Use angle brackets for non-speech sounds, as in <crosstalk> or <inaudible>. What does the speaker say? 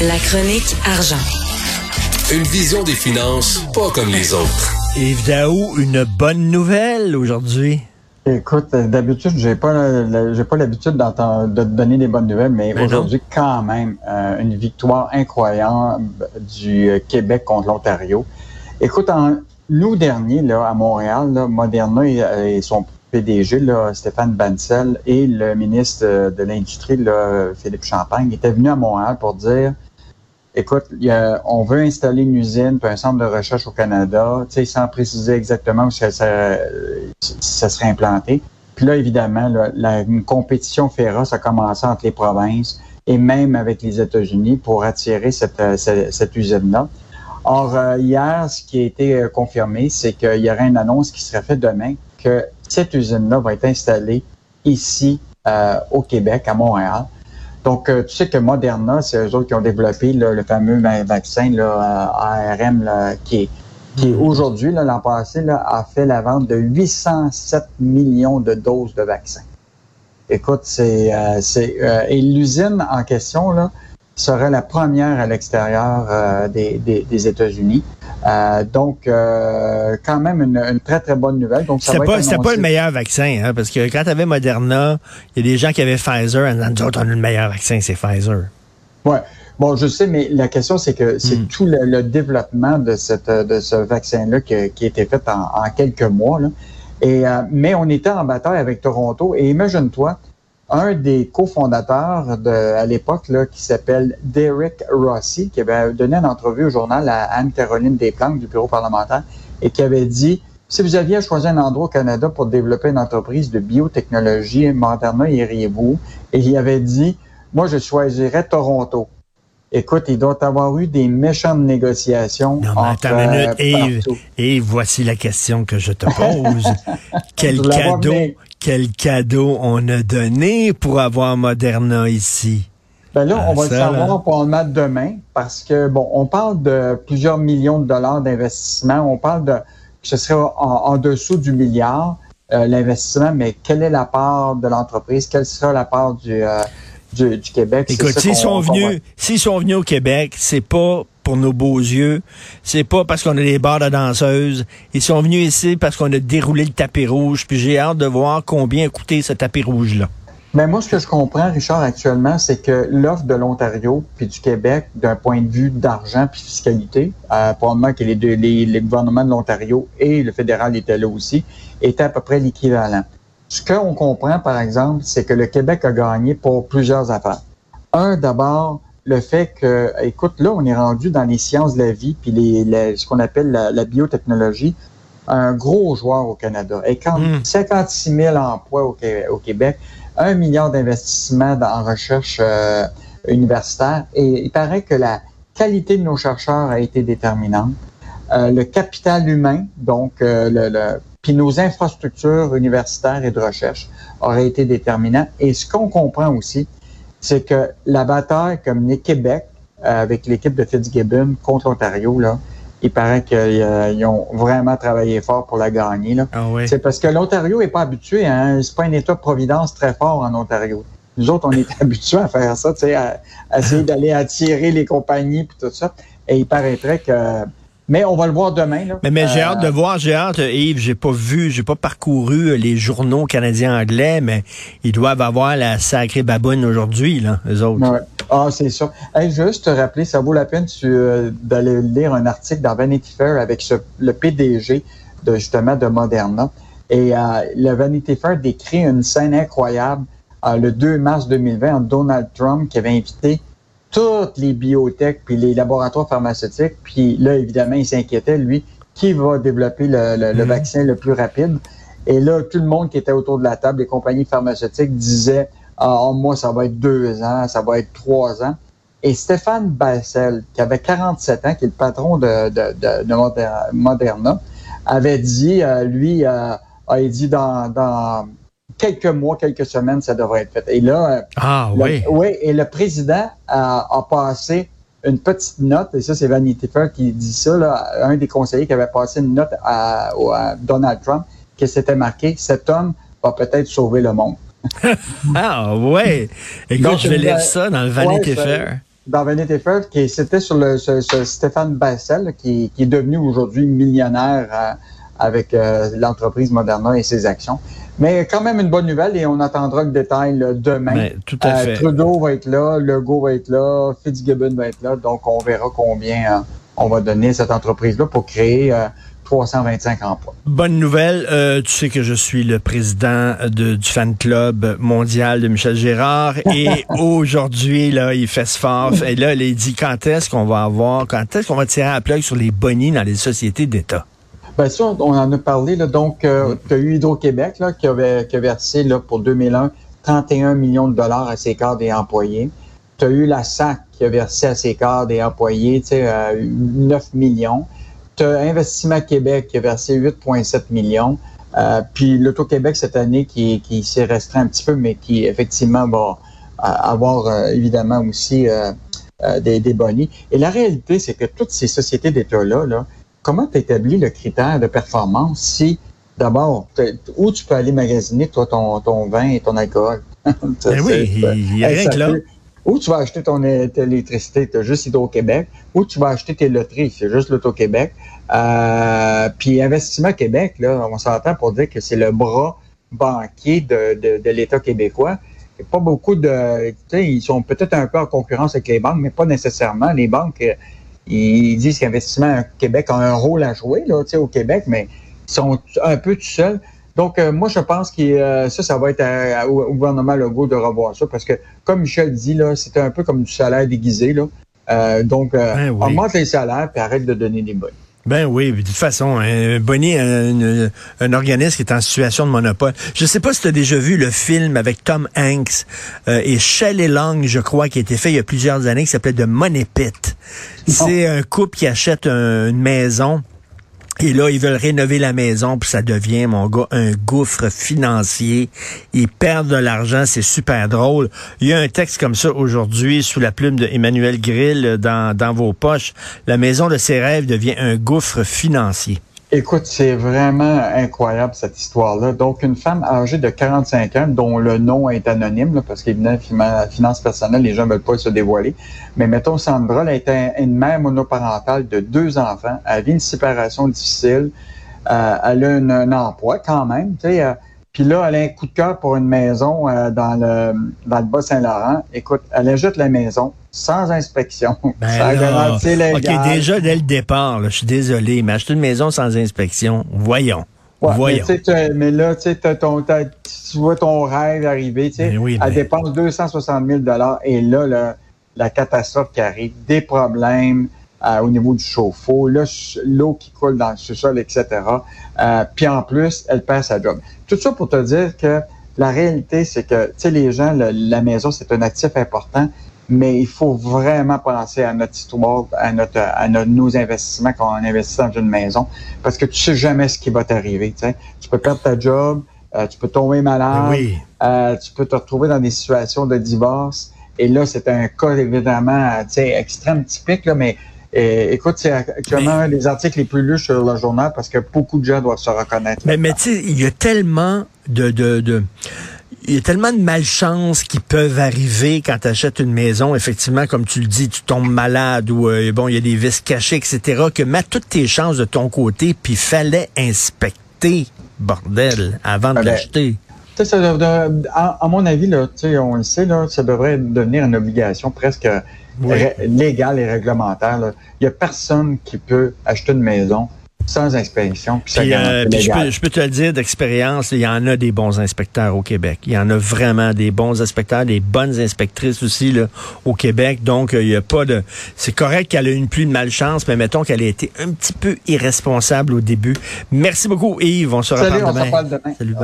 La chronique argent. Une vision des finances pas comme les autres. Yves Daou, une bonne nouvelle aujourd'hui. Écoute, euh, d'habitude, j'ai pas j'ai pas l'habitude d'entendre- de te donner des bonnes nouvelles, mais Ben aujourd'hui, quand même, euh, une victoire incroyable du euh, Québec contre l'Ontario. Écoute, en août dernier, là, à Montréal, là, Moderna et, et son PDG, là, Stéphane Bancel, et le ministre de l'Industrie, là, Philippe Champagne, étaient venus à Montréal pour dire Écoute, on veut installer une usine puis un centre de recherche au Canada, sans préciser exactement où ça, serait implanté. Puis là, évidemment, une compétition féroce a commencé entre les provinces et même avec les États-Unis pour attirer cette, euh, usine-là. Or, euh, hier, ce qui a été euh, confirmé, c'est qu'il y aurait une annonce qui serait faite demain que cette usine-là va être installée ici au Québec, à Montréal. Donc, euh, tu sais que Moderna, c'est eux autres qui ont développé là, le fameux va- vaccin là, euh, ARM là, qui est, qui est aujourd'hui, l'an passé, là, a fait la vente de 807 millions de doses de vaccins. Écoute, c'est, euh, c'est euh, et l'usine en question là serait la première à l'extérieur euh, des, des, des États-Unis. Euh, donc, euh, quand même une, une très très bonne nouvelle. Donc, ça va pas, c'était pas le meilleur vaccin, hein, parce que quand tu avais Moderna, il y a des gens qui avaient Pfizer, et nous autres, on a le meilleur vaccin, c'est Pfizer. Ouais. Bon, je sais, mais la question, c'est que c'est Mm. tout le, le développement de, cette, de ce vaccin-là qui, qui a été fait en, en quelques mois. Là. Et, euh, mais on était en bataille avec Toronto. Et imagine-toi, un des cofondateurs de, à l'époque, là, qui s'appelle Derek Rossi, qui avait donné une entrevue au journal à Anne-Caroline Desplanques du bureau parlementaire et qui avait dit si vous aviez à choisir un endroit au Canada pour développer une entreprise de biotechnologie, Moderna, iriez-vous? Et il avait dit moi, je choisirais Toronto. Écoute, il doit avoir eu des méchantes négociations. Non, mais entre, minute, euh. Et voici la question que je te pose. <laughs> quel cadeau. Quel cadeau on a donné pour avoir Moderna ici? Ben là, Ah, on va ça, le savoir là. pour le mettre demain parce que, bon, on parle de plusieurs millions de dollars d'investissement. On parle de que ce serait en, en dessous du milliard, euh, l'investissement, mais quelle est la part de l'entreprise? Quelle sera la part du, euh, du, du Québec? Écoute, s'ils sont venus, s'ils sont venus au Québec, c'est pas nos beaux yeux, c'est pas parce qu'on a des bars de danseuses. Ils sont venus ici parce qu'on a déroulé le tapis rouge. Puis j'ai hâte de voir combien a coûté ce tapis rouge-là. Mais moi, ce que je comprends, Richard, actuellement, c'est que l'offre de l'Ontario puis du Québec, d'un point de vue d'argent puis fiscalité, euh, probablement que les deux, les, gouvernements de l'Ontario et le fédéral étaient là aussi, était à peu près l'équivalent. Ce qu'on comprend, par exemple, c'est que le Québec a gagné pour plusieurs affaires. Un, d'abord, le fait que, écoute, là, on est rendu dans les sciences de la vie puis les, les- ce qu'on appelle la, la biotechnologie, un gros joueur au Canada. Et quand Mm. 56 000 emplois au, Qué- au Québec, un milliard d'investissements en recherche euh, universitaire, et il paraît que la qualité de nos chercheurs a été déterminante. Euh, le capital humain, donc euh, le, le- puis nos infrastructures universitaires et de recherche auraient été déterminants. Et ce qu'on comprend aussi, c'est que la bataille comme les Québec euh, avec l'équipe de Fitzgibbon contre l'Ontario, là, il paraît qu'ils ont vraiment travaillé fort pour la gagner. Là. Ah ouais. C'est parce que l'Ontario est pas habitué, hein, c'est pas un État-providence très fort en Ontario. Nous autres, on est <laughs> habitués à faire ça, tu sais, à, à essayer <laughs> d'aller attirer les compagnies puis tout ça. Et il paraîtrait que, mais on va le voir demain. Là. Mais, mais j'ai Euh, hâte de voir, j'ai hâte, Yves, j'ai pas vu, j'ai pas parcouru les journaux canadiens anglais, mais ils doivent avoir la sacrée baboune aujourd'hui, là, eux autres. Ouais. Ah, c'est sûr. Hey, juste te rappeler, ça vaut la peine euh, d'aller lire un article dans Vanity Fair avec ce- le PDG de justement de Moderna. Et euh, le Vanity Fair décrit une scène incroyable euh, le 2 mars 2020 en Donald Trump qui avait invité toutes les biotech puis les laboratoires pharmaceutiques. Puis là, évidemment, il s'inquiétait, lui, qui va développer le, le- le Mhm. vaccin le plus rapide. Et là, tout le monde qui était autour de la table, les compagnies pharmaceutiques, disaient ah, oh, moi, ça va être deux ans, ça va être trois ans. Et Stéphane Bassel, qui avait 47 ans, qui est le patron de, de, de, de Moder- Moderna, avait dit, euh, lui, euh, a dit dans, dans quelques mois, quelques semaines, ça devrait être fait. Et là, euh, Ah le- oui. oui, et le président a, a passé une petite note, et ça, c'est Vanity Fair qui dit ça, là, un des conseillers qui avait passé une note à, Donald Trump, qui s'était marqué Cet homme va peut-être sauver le monde. <laughs> <laughs> Ah ouais. Écoute, Donc, je vais lire ça dans le Vanity ouais, Fair. dans Vanity Fair, qui c'était sur le Stéphane Bassel, qui, est devenu aujourd'hui millionnaire euh, avec euh, l'entreprise Moderna et ses actions. Mais quand même une bonne nouvelle et on attendra le détail demain. Mais, tout à fait. Trudeau va être là, Legault va être là, Fitzgibbon va être là, donc on verra combien on va donner cette entreprise-là pour créer 325 emplois. Bonne nouvelle. Euh, tu sais que je suis le président de, du fan club mondial de Michel Gérard <laughs> et aujourd'hui, là, il fait ce fort. Et là, il dit quand est-ce qu'on va avoir, quand est-ce qu'on va tirer à plug sur les bonnies dans les sociétés d'État? Bien sûr, on en a parlé. Là, donc, euh, tu as eu Hydro-Québec là, qui, avait, qui a versé là, pour 2001 31 millions de dollars à ses cadres et employés. Tu as eu la SAC qui a versé à ses cadres et employés tu sais, 9 millions. Investissement Québec qui a versé 8,7 millions. Euh, puis l'Auto-Québec cette année qui, qui s'est restreint un petit peu, mais qui effectivement va euh, avoir euh, évidemment aussi des, des bonnies. Et la réalité, c'est que toutes ces sociétés d'État-là, là, comment tu établis le critère de performance si d'abord, où tu peux aller magasiner toi ton, ton vin et ton alcool? <laughs> ben oui, il y a rien que là. Où tu vas acheter ton électricité, tu as juste Hydro-Québec. Où tu vas acheter tes loteries, c'est juste l'Auto-Québec. Euh, puis Investissement Québec, là, on s'entend pour dire que c'est le bras banquier de, de, de l'État québécois. Il pas beaucoup de... Ils sont peut-être un peu en concurrence avec les banques, mais pas nécessairement. Les banques, euh, ils disent qu'Investissement Québec a un rôle à jouer là, au Québec, mais ils sont un peu tout seuls. Donc, euh, moi, je pense que euh, ça, ça va être au gouvernement Legault de revoir ça, parce que, comme Michel dit, là, c'était un peu comme du salaire déguisé. Là. Euh, donc, ben augmente les salaires et arrête de donner des bonnes. Ben oui, de toute façon, un Bonnie, un, un, organisme qui est en situation de monopole. Je sais pas si tu as déjà vu le film avec Tom Hanks et Shelley Long, je crois, qui a été fait il y a plusieurs années, qui s'appelait The Money Pit. C'est un couple qui achète une maison et là, ils veulent rénover la maison, puis ça devient, mon gars, un gouffre financier. Ils perdent de l'argent, c'est super drôle. Il y a un texte comme ça aujourd'hui sous la plume de Emmanuel Grill dans, dans vos poches. La maison de ses rêves devient un gouffre financier. Écoute, c'est vraiment incroyable cette histoire-là. Donc, une femme âgée de 45 ans, dont le nom est anonyme, parce qu'évidemment, finance personnelle, les gens ne veulent pas se dévoiler. Mais mettons, Sandra, elle était une mère monoparentale de deux enfants. Elle vit une séparation difficile. Euh, elle a un emploi quand même. Tu sais, euh, puis là, elle a un coup de cœur pour une maison euh, dans le dans le Bas-Saint-Laurent. Écoute, elle achète la maison sans inspection. <laughs> Ben OK, déjà, dès le départ, je suis désolé, mais acheter une maison sans inspection, voyons. voyons. Mais, mais, là, tu vois ton rêve arriver, tu sais, ben elle ben. dépense 260 000 et là, là, la catastrophe qui arrive, des problèmes, euh, au niveau du chauffe-eau, l'eau qui coule dans le sous-sol, etc. Euh, puis en plus, elle perd sa job. Tout ça pour te dire que la réalité, c'est que, tu sais, les gens, la maison, c'est un actif important, mais il faut vraiment penser à notre histoire, à notre, à nos investissements quand on investit dans une maison, parce que tu sais jamais ce qui va t'arriver. Tu, sais. tu peux perdre ta job, euh, tu peux tomber malade, oui. tu peux te retrouver dans des situations de divorce. Et là, c'est un cas évidemment, tu sais, extrême typique, là, mais et, écoute, c'est actuellement un des articles les plus lus sur le journal parce que beaucoup de gens doivent se reconnaître. Mais, mais tu sais, il y a tellement de, de, de il y a tellement de malchance qui peuvent arriver quand tu achètes une maison. Effectivement, comme tu le dis, tu tombes malade ou euh, bon, il y a des vis cachées, etc. Que mets toutes tes chances de ton côté, puis fallait inspecter, bordel, avant de ah ben, l'acheter. à, mon avis, là, on le sait, là, ça devrait devenir une obligation presque légal et réglementaire. Il n'y a personne qui peut acheter une maison sans inspection. Puis euh, je, peux, te le dire d'expérience, il y en a des bons inspecteurs au Québec. Il y en a vraiment des bons inspecteurs, des bonnes inspectrices aussi là, au Québec. Donc, euh, il y a pas de. C'est correct qu'elle ait une pluie de malchance, mais mettons qu'elle ait été un petit peu irresponsable au début. Merci beaucoup, Yves. On se reparle demain. Demain. Salut,